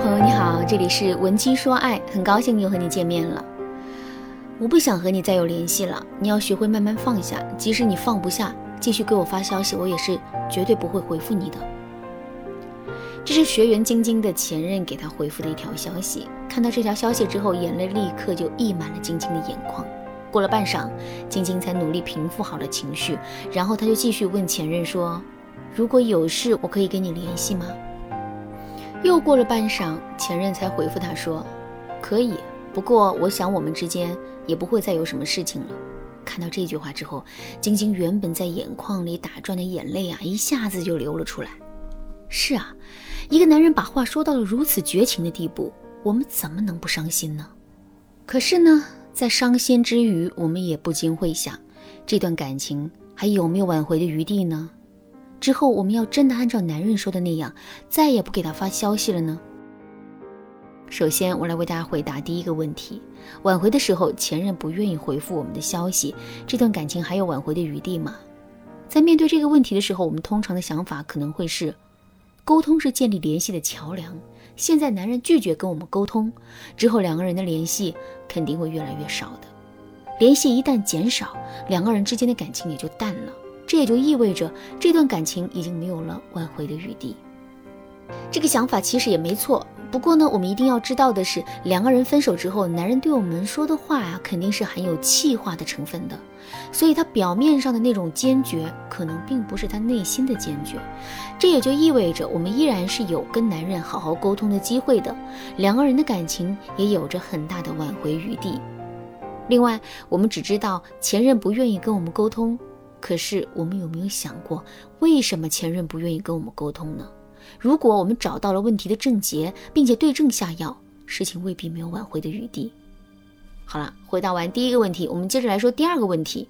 朋友你好，这里是文姬说爱，很高兴又和你见面了。我不想和你再有联系了，你要学会慢慢放下。即使你放不下，继续给我发消息，我也是绝对不会回复你的。这是学员晶晶的前任给她回复的一条消息。看到这条消息之后，眼泪立刻就溢满了晶晶的眼眶。过了半晌，晶晶才努力平复好了情绪，然后她就继续问前任说：“如果有事，我可以跟你联系吗？”又过了半晌，前任才回复他说：“可以，不过我想我们之间也不会再有什么事情了。”看到这句话之后，晶晶原本在眼眶里打转的眼泪啊，一下子就流了出来。是啊，一个男人把话说到了如此绝情的地步，我们怎么能不伤心呢？可是呢，在伤心之余，我们也不禁会想，这段感情还有没有挽回的余地呢？之后我们要真的按照男人说的那样，再也不给他发消息了呢？首先，我来为大家回答第一个问题：挽回的时候，前任不愿意回复我们的消息，这段感情还有挽回的余地吗？在面对这个问题的时候，我们通常的想法可能会是。沟通是建立联系的桥梁。现在男人拒绝跟我们沟通，之后两个人的联系肯定会越来越少的。联系一旦减少，两个人之间的感情也就淡了。这也就意味着这段感情已经没有了挽回的余地。这个想法其实也没错。不过呢，我们一定要知道的是，两个人分手之后，男人对我们说的话呀，肯定是含有气话的成分的。所以他表面上的那种坚决，可能并不是他内心的坚决。这也就意味着，我们依然是有跟男人好好沟通的机会的，两个人的感情也有着很大的挽回余地。另外，我们只知道前任不愿意跟我们沟通，可是我们有没有想过，为什么前任不愿意跟我们沟通呢？如果我们找到了问题的症结，并且对症下药，事情未必没有挽回的余地。好了，回答完第一个问题，我们接着来说第二个问题：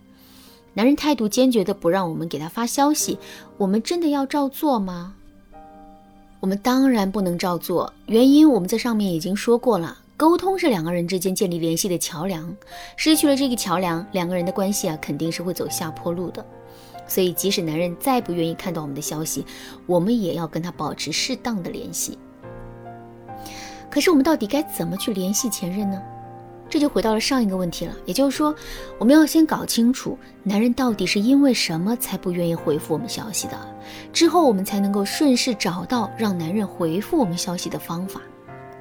男人态度坚决的不让我们给他发消息，我们真的要照做吗？我们当然不能照做，原因我们在上面已经说过了。沟通是两个人之间建立联系的桥梁，失去了这个桥梁，两个人的关系啊肯定是会走下坡路的。所以，即使男人再不愿意看到我们的消息，我们也要跟他保持适当的联系。可是，我们到底该怎么去联系前任呢？这就回到了上一个问题了，也就是说，我们要先搞清楚男人到底是因为什么才不愿意回复我们消息的，之后我们才能够顺势找到让男人回复我们消息的方法。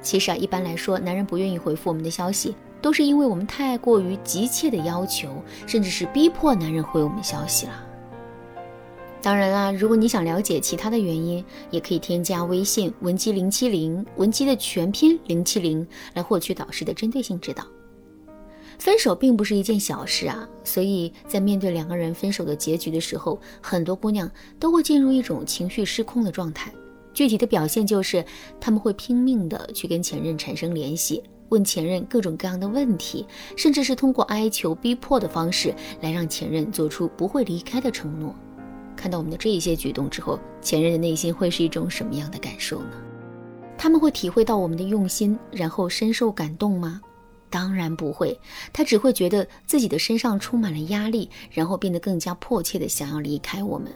其实啊，一般来说，男人不愿意回复我们的消息，都是因为我们太过于急切的要求，甚至是逼迫男人回我们消息了。当然啦，如果你想了解其他的原因，也可以添加微信文姬零七零，文姬的全拼零七零，来获取导师的针对性指导。分手并不是一件小事啊，所以在面对两个人分手的结局的时候，很多姑娘都会进入一种情绪失控的状态。具体的表现就是，他们会拼命的去跟前任产生联系，问前任各种各样的问题，甚至是通过哀求、逼迫的方式来让前任做出不会离开的承诺。看到我们的这一些举动之后，前任的内心会是一种什么样的感受呢？他们会体会到我们的用心，然后深受感动吗？当然不会，他只会觉得自己的身上充满了压力，然后变得更加迫切的想要离开我们。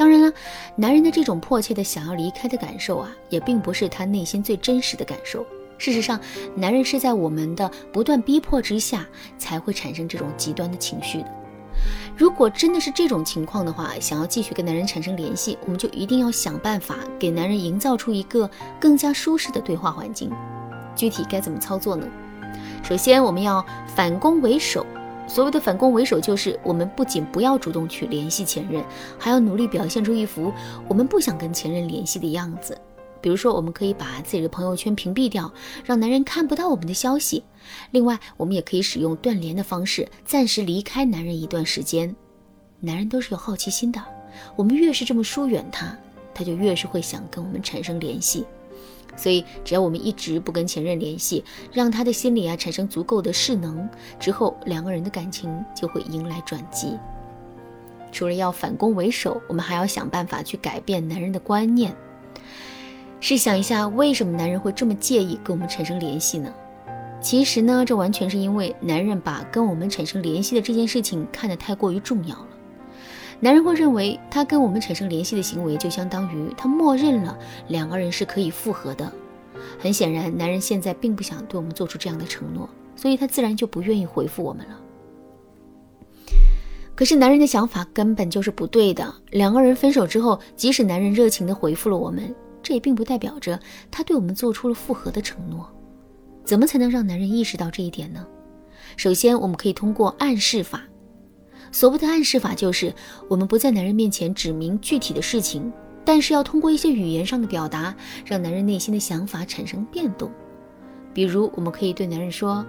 当然了，男人的这种迫切的想要离开的感受啊，也并不是他内心最真实的感受。事实上，男人是在我们的不断逼迫之下，才会产生这种极端的情绪的。如果真的是这种情况的话，想要继续跟男人产生联系，我们就一定要想办法给男人营造出一个更加舒适的对话环境。具体该怎么操作呢？首先，我们要反攻为守。所谓的反攻为守，就是我们不仅不要主动去联系前任，还要努力表现出一副我们不想跟前任联系的样子。比如说，我们可以把自己的朋友圈屏蔽掉，让男人看不到我们的消息。另外，我们也可以使用断联的方式，暂时离开男人一段时间。男人都是有好奇心的，我们越是这么疏远他，他就越是会想跟我们产生联系。所以，只要我们一直不跟前任联系，让他的心里啊产生足够的势能，之后两个人的感情就会迎来转机。除了要反攻为守，我们还要想办法去改变男人的观念。试想一下，为什么男人会这么介意跟我们产生联系呢？其实呢，这完全是因为男人把跟我们产生联系的这件事情看得太过于重要了。男人会认为，他跟我们产生联系的行为，就相当于他默认了两个人是可以复合的。很显然，男人现在并不想对我们做出这样的承诺，所以他自然就不愿意回复我们了。可是男人的想法根本就是不对的。两个人分手之后，即使男人热情地回复了我们，这也并不代表着他对我们做出了复合的承诺。怎么才能让男人意识到这一点呢？首先，我们可以通过暗示法。所谓的暗示法，就是我们不在男人面前指明具体的事情，但是要通过一些语言上的表达，让男人内心的想法产生变动。比如，我们可以对男人说：“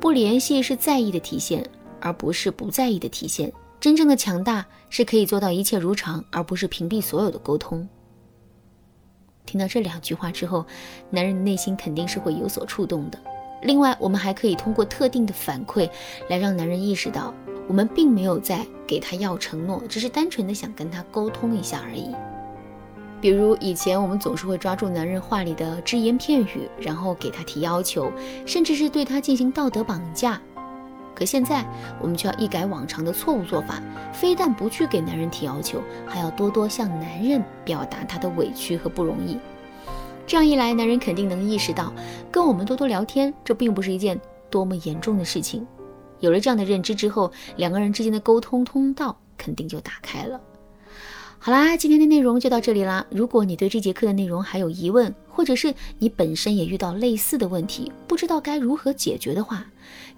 不联系是在意的体现，而不是不在意的体现。真正的强大是可以做到一切如常，而不是屏蔽所有的沟通。”听到这两句话之后，男人的内心肯定是会有所触动的。另外，我们还可以通过特定的反馈来让男人意识到。我们并没有在给他要承诺，只是单纯的想跟他沟通一下而已。比如以前我们总是会抓住男人话里的只言片语，然后给他提要求，甚至是对他进行道德绑架。可现在我们就要一改往常的错误做法，非但不去给男人提要求，还要多多向男人表达他的委屈和不容易。这样一来，男人肯定能意识到，跟我们多多聊天，这并不是一件多么严重的事情。有了这样的认知之后，两个人之间的沟通通道肯定就打开了。好啦，今天的内容就到这里啦。如果你对这节课的内容还有疑问，或者是你本身也遇到类似的问题，不知道该如何解决的话，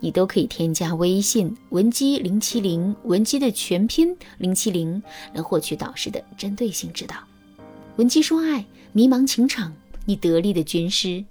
你都可以添加微信文姬零七零，文姬的全拼零七零，来获取导师的针对性指导。文姬说爱，迷茫情场，你得力的军师。